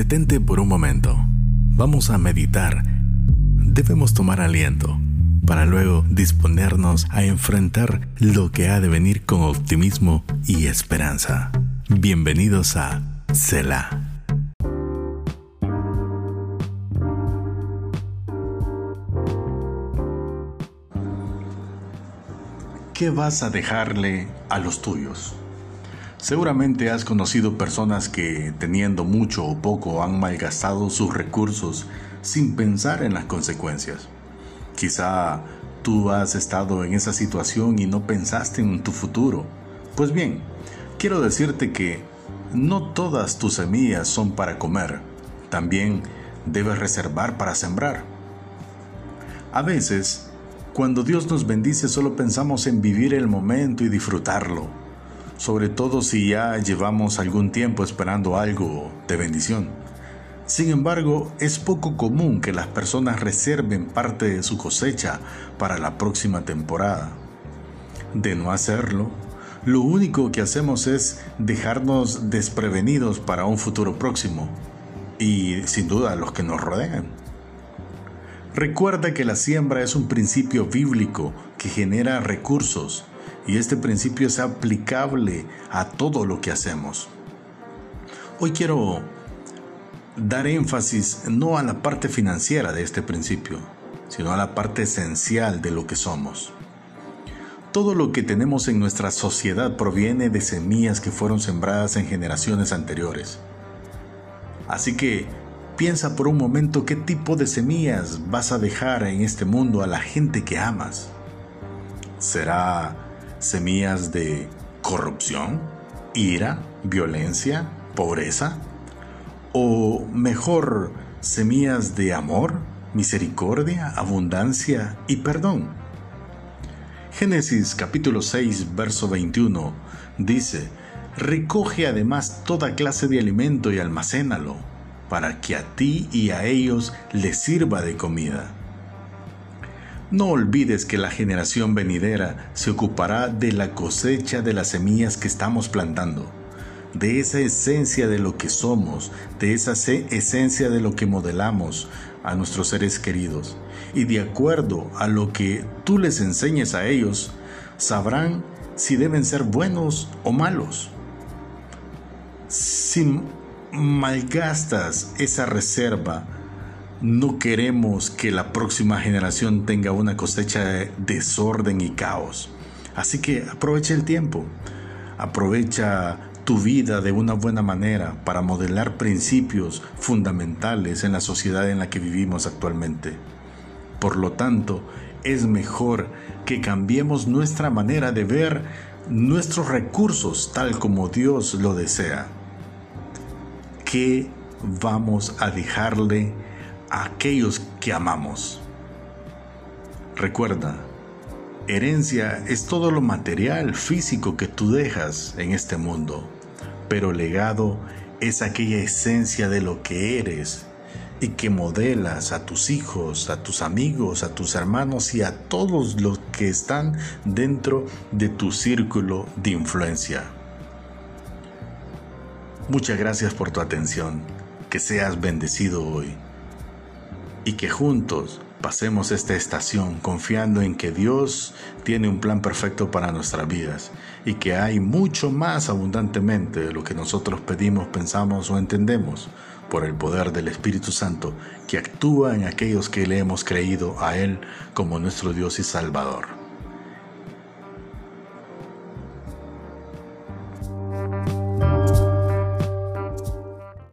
Detente por un momento. Vamos a meditar. Debemos tomar aliento para luego disponernos a enfrentar lo que ha de venir con optimismo y esperanza. Bienvenidos a Selah. ¿Qué vas a dejarle a los tuyos? Seguramente has conocido personas que, teniendo mucho o poco, han malgastado sus recursos sin pensar en las consecuencias. Quizá tú has estado en esa situación y no pensaste en tu futuro. Pues bien, quiero decirte que no todas tus semillas son para comer. También debes reservar para sembrar. A veces, cuando Dios nos bendice solo pensamos en vivir el momento y disfrutarlo, sobre todo si ya llevamos algún tiempo esperando algo de bendición. Sin embargo, es poco común que las personas reserven parte de su cosecha para la próxima temporada. De no hacerlo, lo único que hacemos es dejarnos desprevenidos para un futuro próximo y sin duda los que nos rodean. Recuerda que la siembra es un principio bíblico que genera recursos y este principio es aplicable a todo lo que hacemos. Hoy quiero dar énfasis no a la parte financiera de este principio, sino a la parte esencial de lo que somos. Todo lo que tenemos en nuestra sociedad proviene de semillas que fueron sembradas en generaciones anteriores. Así que Piensa por un momento qué tipo de semillas vas a dejar en este mundo a la gente que amas. ¿Será semillas de corrupción, ira, violencia, pobreza? ¿O mejor, semillas de amor, misericordia, abundancia y perdón? Génesis capítulo 6, verso 21 dice, Recoge además toda clase de alimento y almacénalo para que a ti y a ellos les sirva de comida. No olvides que la generación venidera se ocupará de la cosecha de las semillas que estamos plantando, de esa esencia de lo que somos, de esa esencia de lo que modelamos a nuestros seres queridos. Y de acuerdo a lo que tú les enseñes a ellos, sabrán si deben ser buenos o malos. Sin malgastas esa reserva, no queremos que la próxima generación tenga una cosecha de desorden y caos. Así que aprovecha el tiempo, aprovecha tu vida de una buena manera para modelar principios fundamentales en la sociedad en la que vivimos actualmente. Por lo tanto, es mejor que cambiemos nuestra manera de ver nuestros recursos tal como Dios lo desea. ¿qué vamos a dejarle a aquellos que amamos? Recuerda, herencia es todo lo material, físico que tú dejas en este mundo, pero legado es aquella esencia de lo que eres y que modelas a tus hijos, a tus amigos, a tus hermanos y a todos los que están dentro de tu círculo de influencia. Muchas gracias por tu atención, que seas bendecido hoy y que juntos pasemos esta estación confiando en que Dios tiene un plan perfecto para nuestras vidas y que hay mucho más abundantemente de lo que nosotros pedimos, pensamos o entendemos por el poder del Espíritu Santo que actúa en aquellos que le hemos creído a Él como nuestro Dios y Salvador.